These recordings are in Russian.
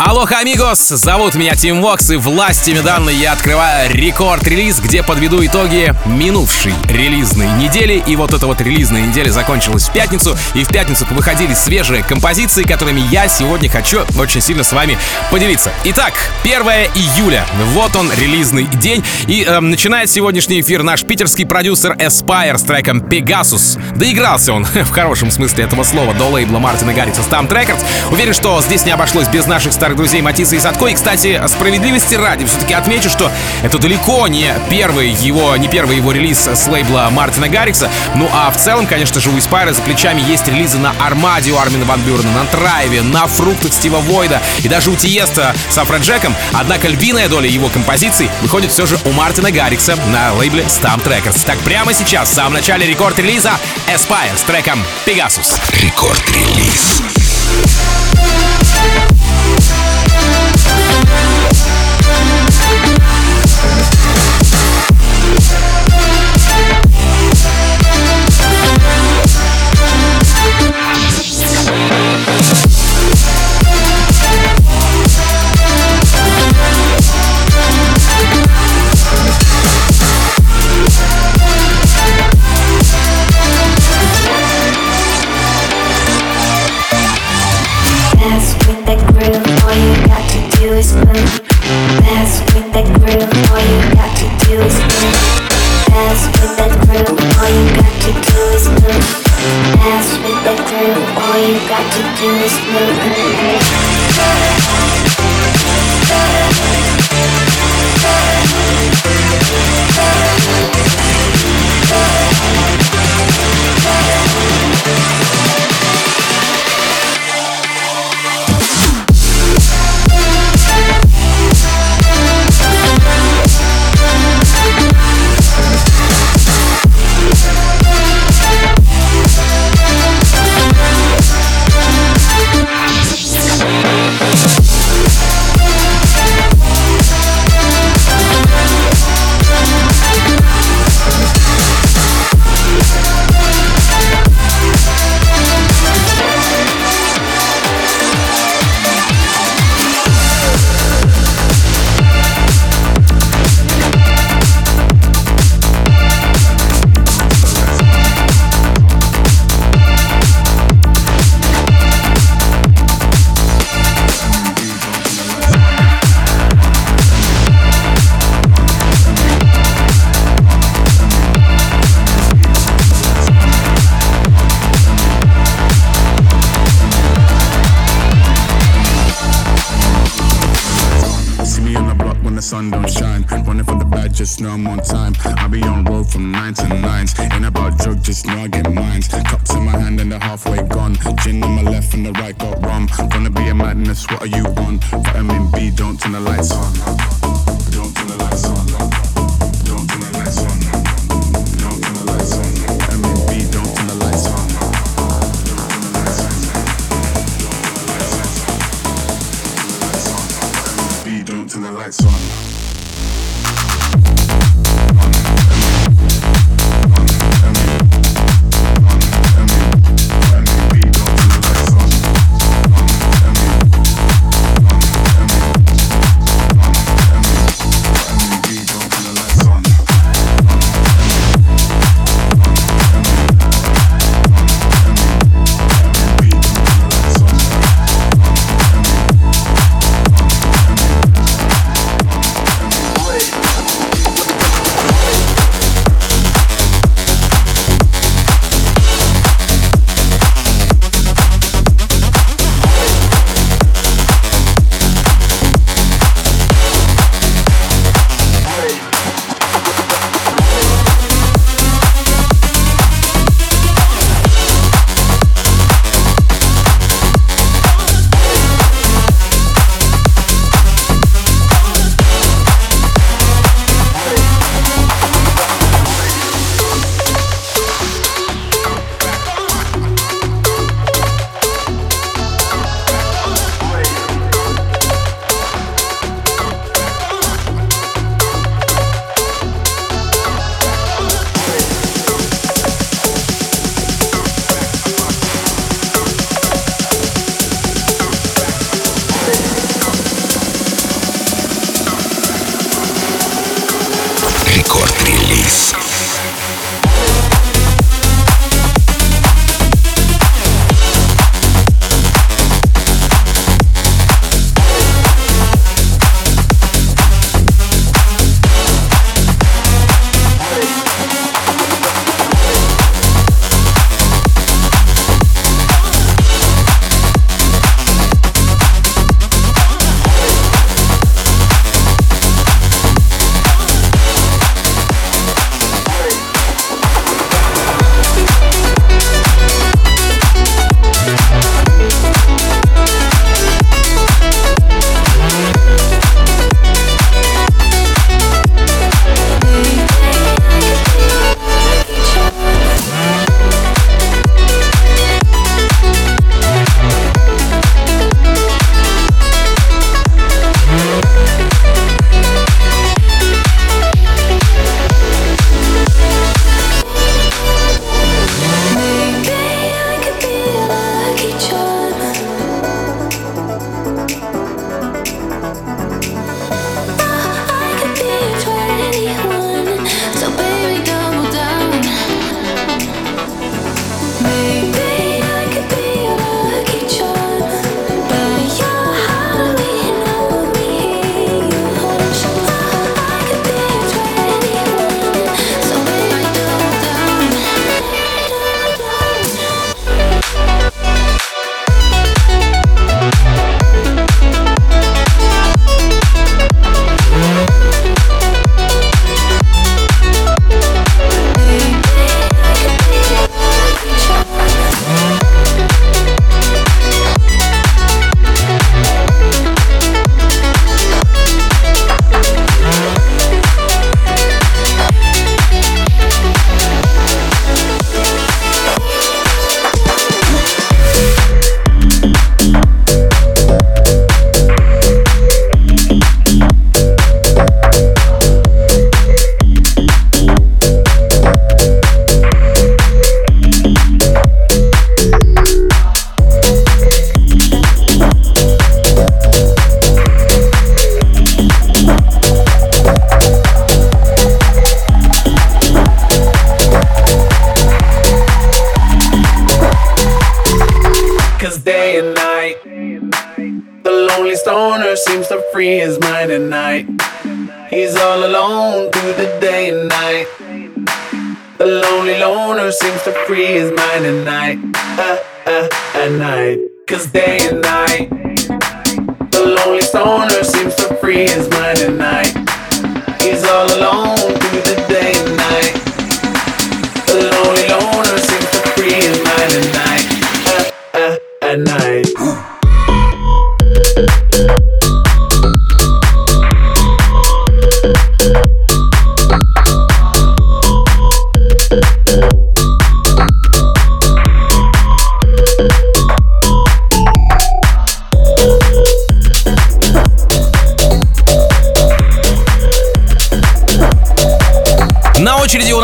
Алоха, амигос! Зовут меня Тим Вокс, и властями данной я открываю рекорд-релиз, где подведу итоги минувшей релизной недели. И вот эта вот релизная неделя закончилась в пятницу, и в пятницу выходили свежие композиции, которыми я сегодня хочу очень сильно с вами поделиться. Итак, 1 июля. Вот он, релизный день. И э, начинает сегодняшний эфир наш питерский продюсер Aspire с треком Pegasus. Доигрался он, в хорошем смысле этого слова, до лейбла Мартина Гарриса Stamp Records. Уверен, что здесь не обошлось без наших старых друзей Матиса и Садко. И, кстати, справедливости ради, все-таки отмечу, что это далеко не первый его, не первый его релиз с лейбла Мартина Гаррикса. Ну а в целом, конечно же, у Испайра за плечами есть релизы на Армаде у Армина Ван Бюрена, на Трайве, на Фруктах Стива Войда и даже у Тиеста с Афроджеком. Однако львиная доля его композиций выходит все же у Мартина Гаррикса на лейбле Stamp Records. Так прямо сейчас, в самом начале рекорд-релиза Aspire с треком Pegasus. Рекорд-релиз. Bye. Dance with groove, all you got to do is move. On. lonely loner seems to free his mind at night, uh, uh, at night. Cause day and night, the lonely stoner seems to free his mind at night. He's all alone.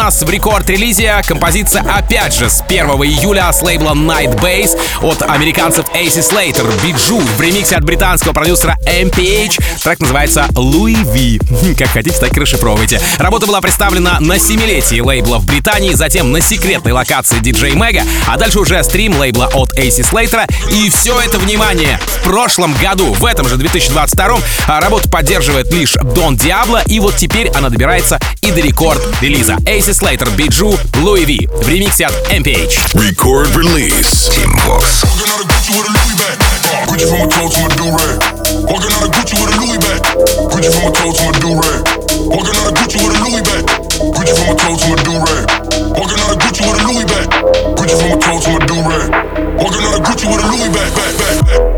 Нас в рекорд-релизе композиция опять же с 1 июля с лейбла Night Base от американцев AC Slater, Биджу в ремиксе от британского продюсера MPH. Трек называется Louis V. Как хотите, так и расшифровывайте. Работа была представлена на семилетии лейбла в Британии, затем на секретной локации DJ Mega, а дальше уже стрим лейбла от AC Slater. И все это, внимание, в прошлом году, в этом же 2022 а работу поддерживает лишь Дон Диабло, и вот теперь она добирается и до рекорд-релиза. AC Slater, Биджу, Louis V в ремиксе от MPH. Record release. Team Vox. Gucci from my toe to my do-rag. Walking out of Gucci with a Louis bag. Gucci from my toe to my do-rag. Walking out of Gucci with a Louis bag. Gucci from my toe to my do-rag. Walking out of Gucci with a Louis bag. Gucci from my toe to my do-rag. Walking out of Gucci with a Louis bag. Back, back, back,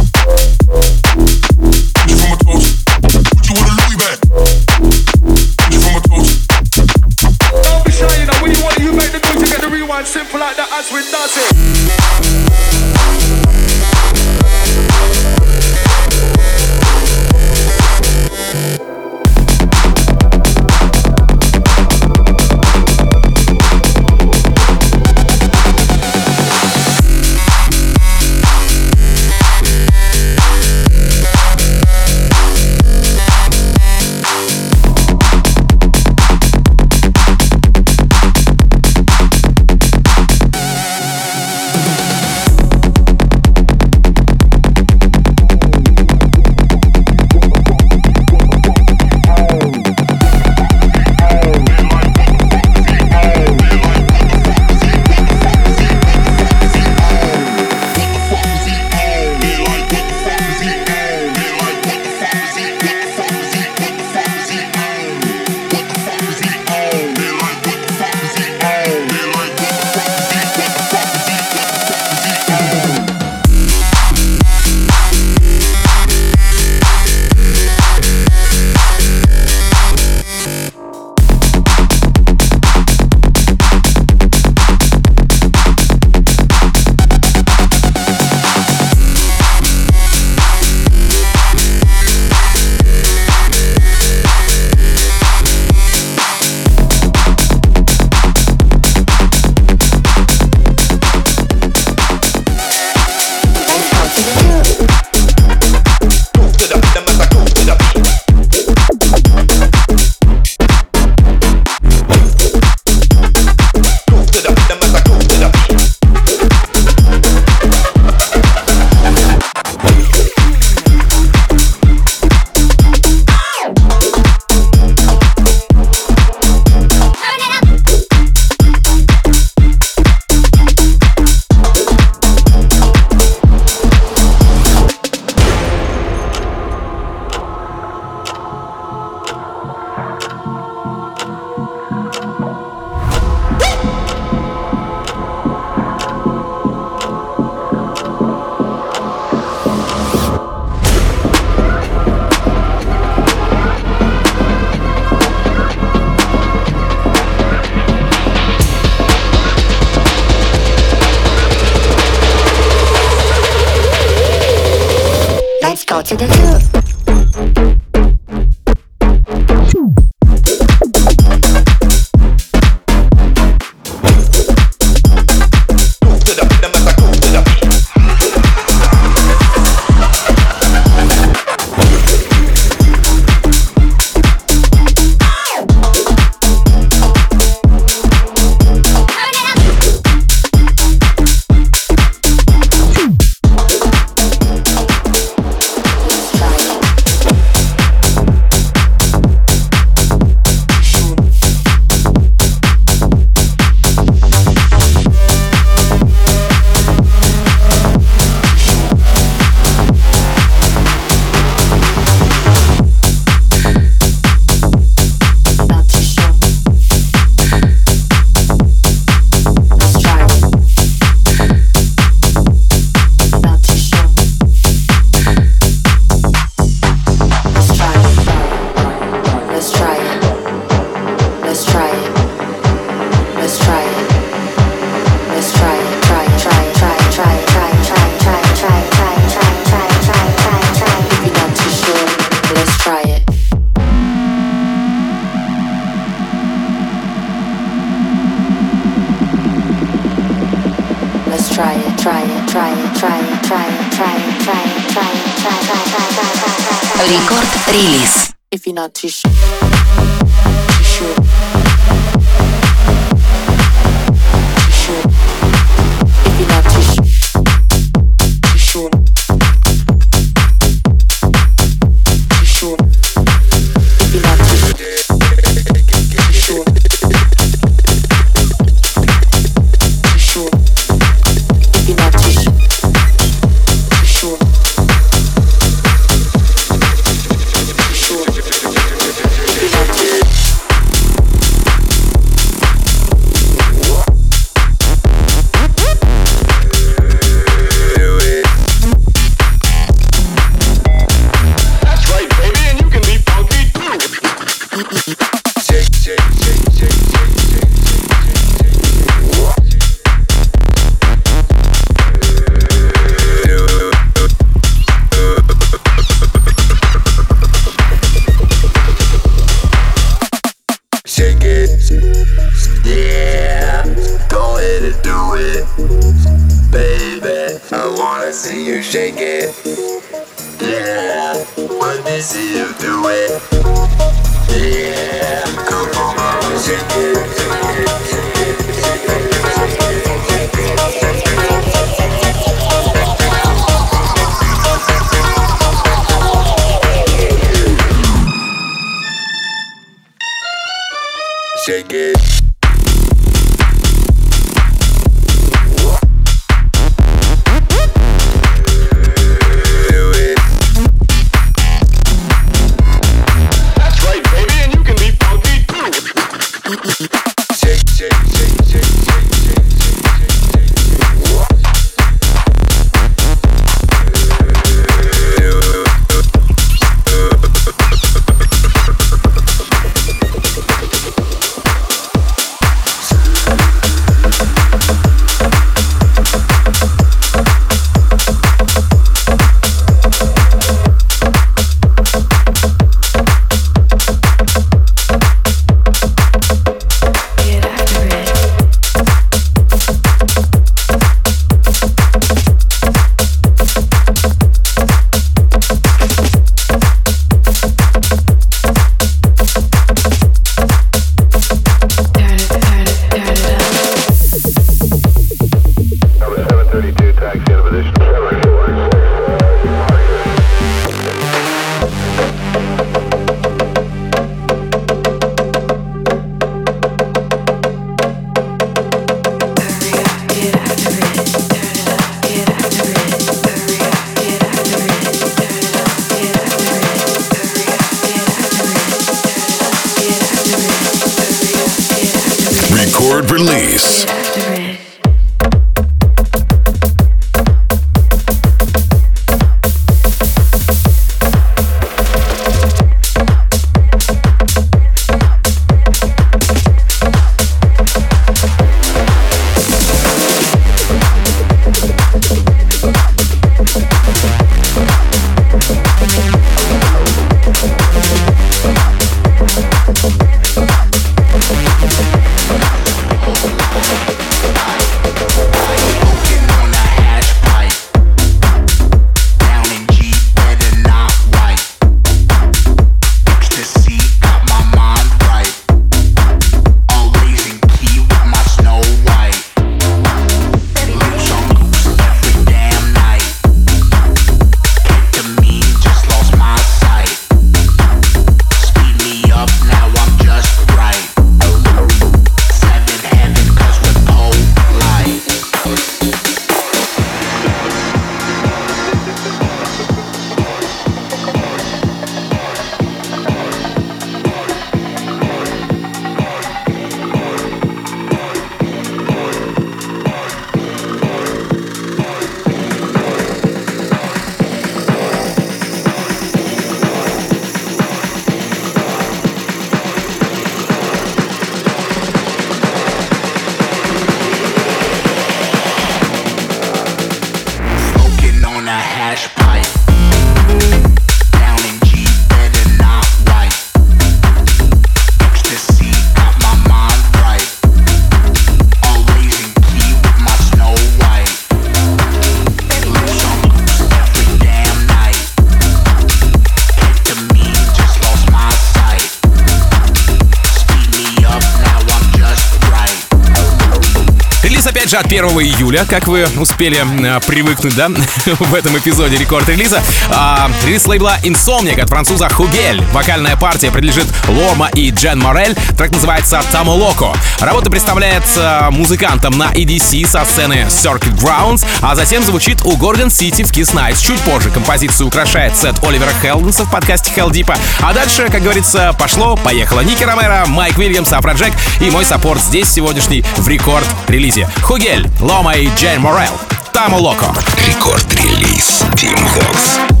же от 1 июля, как вы успели э, привыкнуть, да, в этом эпизоде рекорд-релиза. Э, релиз лейбла Insomniac от француза Хугель. Вокальная партия принадлежит Лома и Джен Морель. Трек называется «Тамо Локо». Работа представляет а, музыкантом на EDC со сцены Circuit Grounds, а затем звучит у Горгон Сити в Kiss Nights. Чуть позже композицию украшает сет Оливера Хелденса в подкасте Хелдипа. А дальше, как говорится, пошло, поехало. Ники Ромеро, Майк Вильямс, Афроджек и мой саппорт здесь сегодняшний в рекорд-релизе. Хугель Мигель, Лома и Джейн Морел. Тамо Локо. Рекорд-релиз Team House.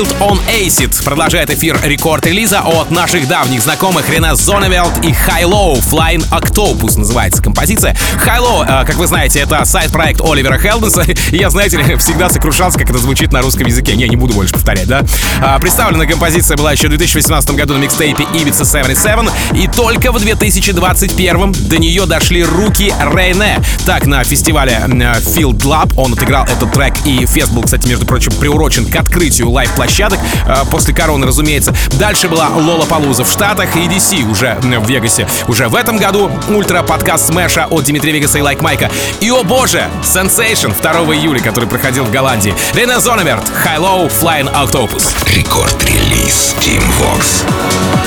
Field on Acid продолжает эфир рекорд-релиза от наших давних знакомых Рене Зоневелд и High Low Flying Octopus называется композиция. High Low, э, как вы знаете, это сайт-проект Оливера Хелденса. Я, знаете всегда сокрушался, как это звучит на русском языке. Не, не буду больше повторять, да? А, представлена композиция была еще в 2018 году на микстейпе Ibiza 77, и только в 2021 до нее дошли руки Рейне. Так, на фестивале э, Field Lab он отыграл этот трек, и фест был, кстати, между прочим, приурочен к открытию лайв-площадок э, после короны, разумеется. Дальше была Lollapalooza в Штатах EDC уже в Вегасе. Уже в этом году ультра-подкаст Smash от Димитри Вегаса и Лайк Майка. И, о боже, Sensation 2 июля, который проходил в Голландии. Reinier Zonneveld, HI-LO, Flying Octopus. Record Release Tim Vox.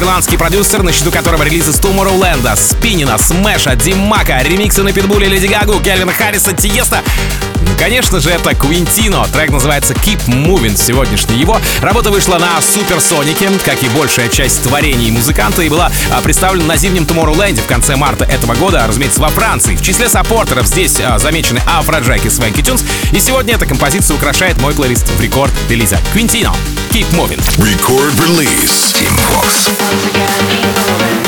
ирландский продюсер, на счету которого релизы с Tomorrowland, Спинина, Смэша, Димака, ремиксы на Питбуле, Леди Гагу, Кельвина Харриса, Тиеста, Конечно же, это Квинтино. Трек называется Keep Moving, сегодняшний его. Работа вышла на Суперсонике, как и большая часть творений музыканта, и была а, представлена на зимнем Tomorrowland в конце марта этого года, разумеется, во Франции. В числе саппортеров здесь а, замечены Афроджаки и Венки Тюнс, и сегодня эта композиция украшает мой плейлист в рекорд релиза. Квинтино, Keep Moving. Record release. Team Fox. Once again, keep moving.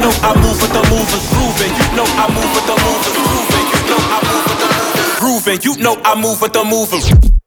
know I move with the movers grooving. You know I move with the movers grooving. You know I move with the movers grooving. You know I move with the movers.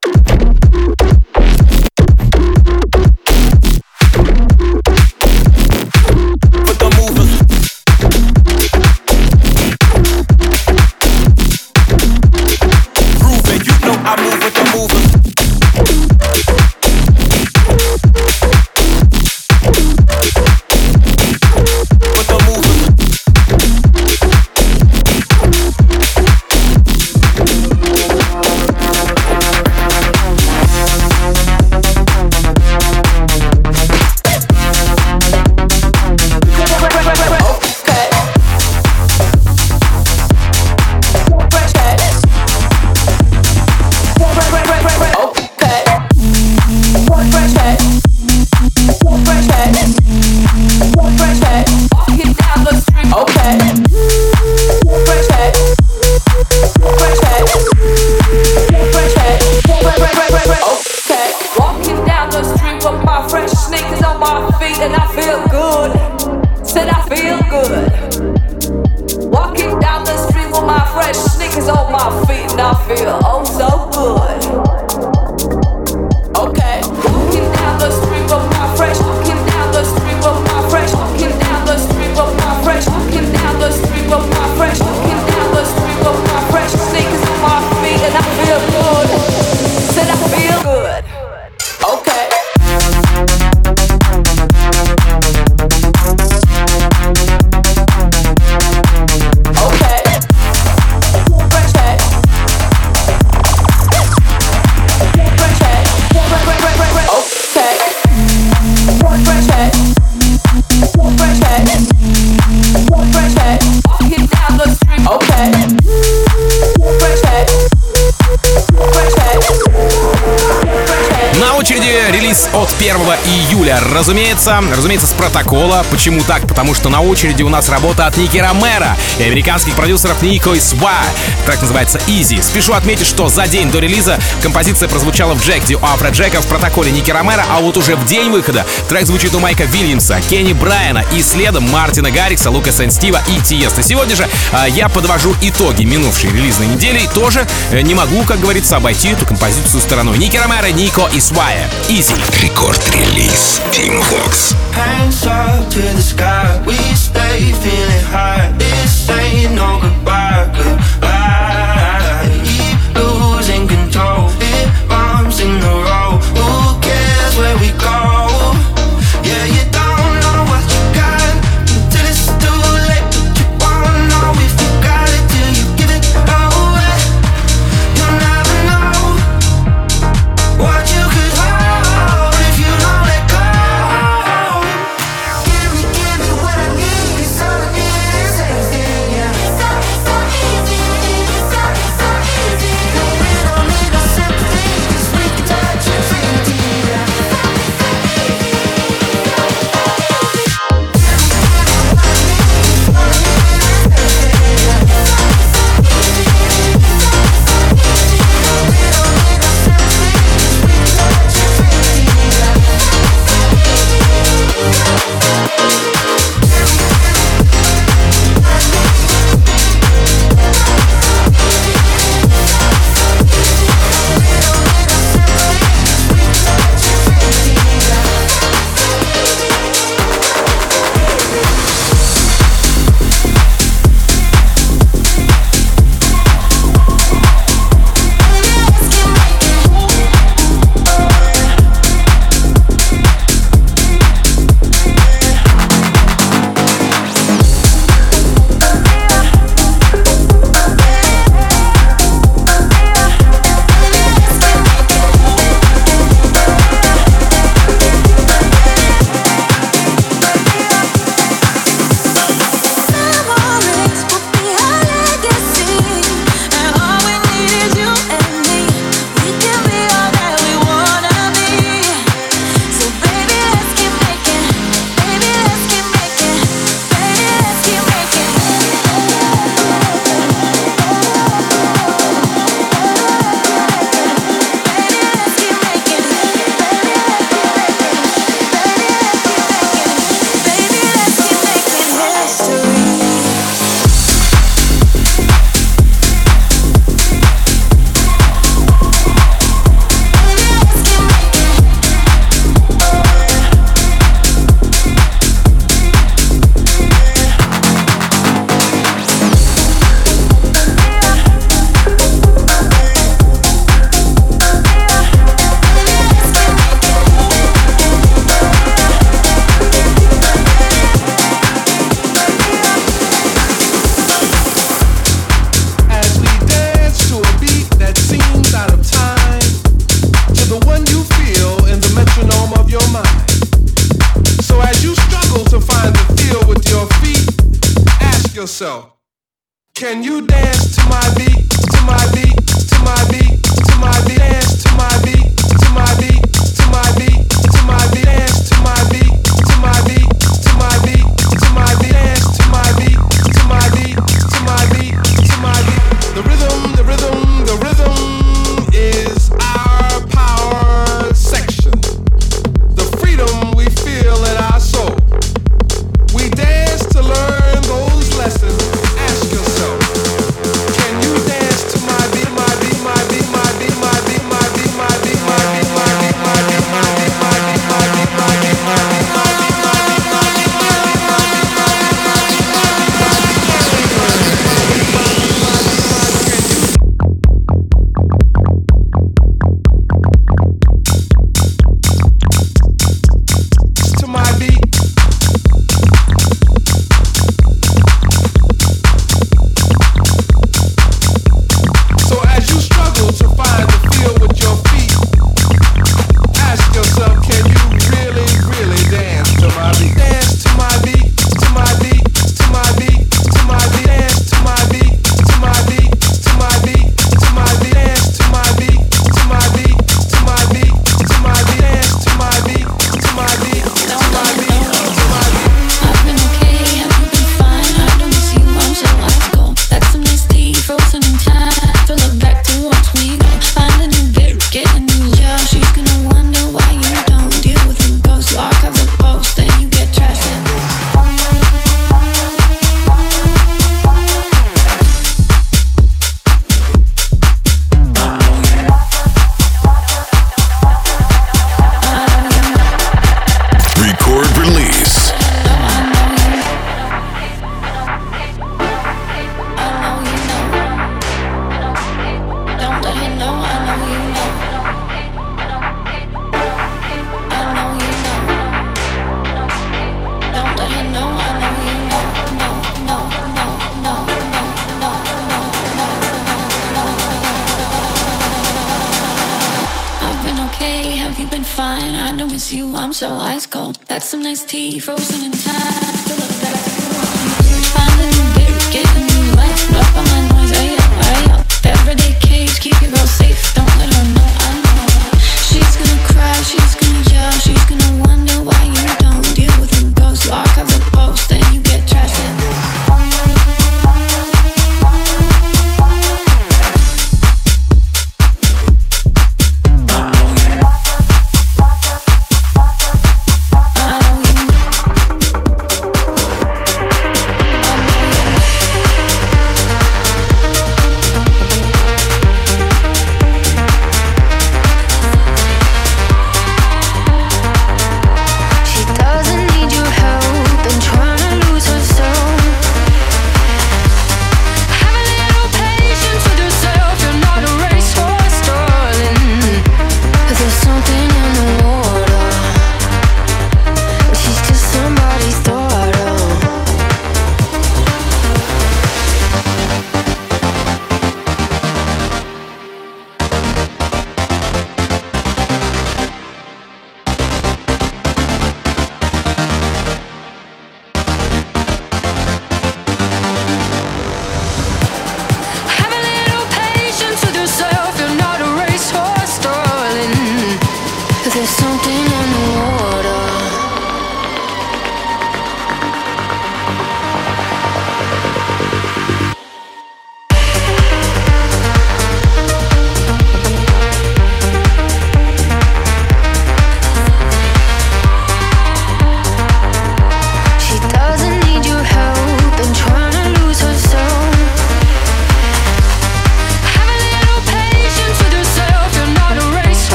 Июля. Разумеется, разумеется, с протокола. Почему так? Потому что на очереди у нас работа от Ники Ромера и американских продюсеров Нико и Сва. Трек называется Easy. Спешу отметить, что за день до релиза композиция прозвучала в Джек Ди у Афро Джека в протоколе Ники Ромера, а вот уже в день выхода трек звучит у Майка Вильямса, Кенни Брайана и следом Мартина Гаррикса, Лука Стива и Тиеста. Сегодня же а, я подвожу итоги минувшей релизной недели и тоже э, не могу, как говорится, обойти эту композицию стороной. Ники Ромеро, Нико и Свая. Easy. Рекорд-релиз Team Vox. Hands up to the sky, we stay feeling high. This ain't no goodbye, goodbye. Yourself, can you dance to my beat, to my beat, to my beat, to my beat, dance to my beat, to my beat, to my beat, to my beat,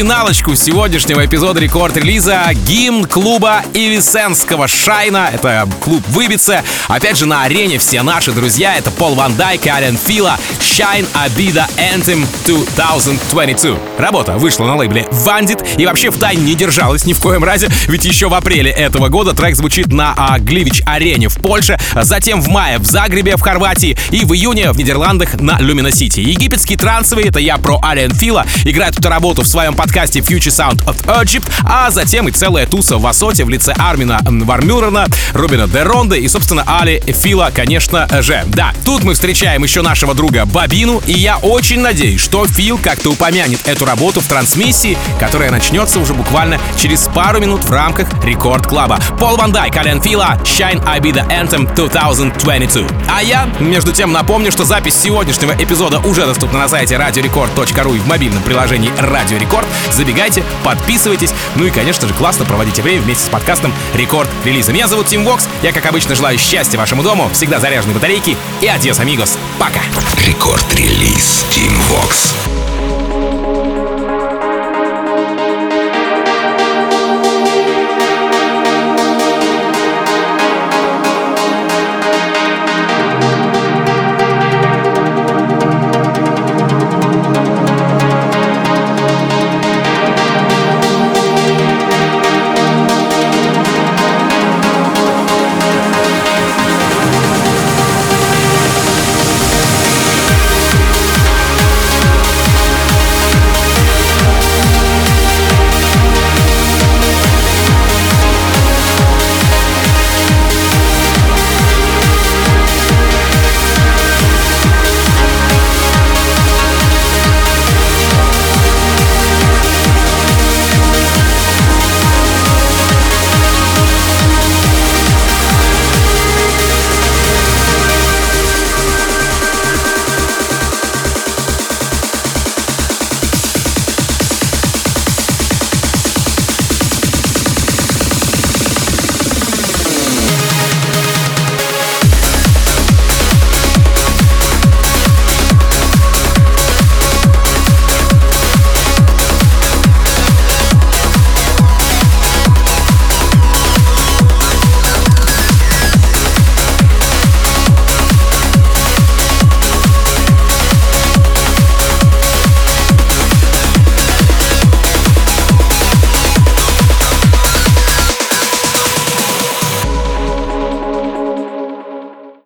финалочку сегодняшнего эпизода рекорд-релиза гимн клуба Ивисенского Шайна. Это клуб Выбица. Опять же на арене все наши друзья. Это Пол Ван Дайк, Ален Фила, Shine Abida Anthem 2022. Работа вышла на лейбле Vandit и вообще в тайне не держалась ни в коем разе, ведь еще в апреле этого года трек звучит на а, Гливич арене в Польше, затем в мае в Загребе в Хорватии и в июне в Нидерландах на Люмина Сити. Египетский трансовый, это я про Ален Фила, играет эту работу в своем подкасте Future Sound of Egypt, а затем и целая туса в ASOT 'е в лице Армина ван Бюрена, Рубена де Ронде и, собственно, Aly & Fila, конечно же. Да, тут мы встречаем еще нашего друга Бобину, и я очень надеюсь, что Фил как-то упомянет эту работу в трансмиссии, которая начнется уже буквально через пару минут в рамках Record Club 'а. Пол Ван Дайк, Aly & Fila, Shine Ibiza Anthem 2022. А я, между тем, напомню, что запись сегодняшнего эпизода уже доступна на сайте radiorecord.ru и в мобильном приложении Радио Рекорд. Забегайте, подписывайтесь, ну и, конечно же, классно проводите время вместе с подкастом Record Release 'а. Меня зовут Тим Вокс, я, как обычно, желаю счастья вашему дому, всегда заряженной батарейки и adiós, amigos. Пока! Рекорд-релиз Team Vox.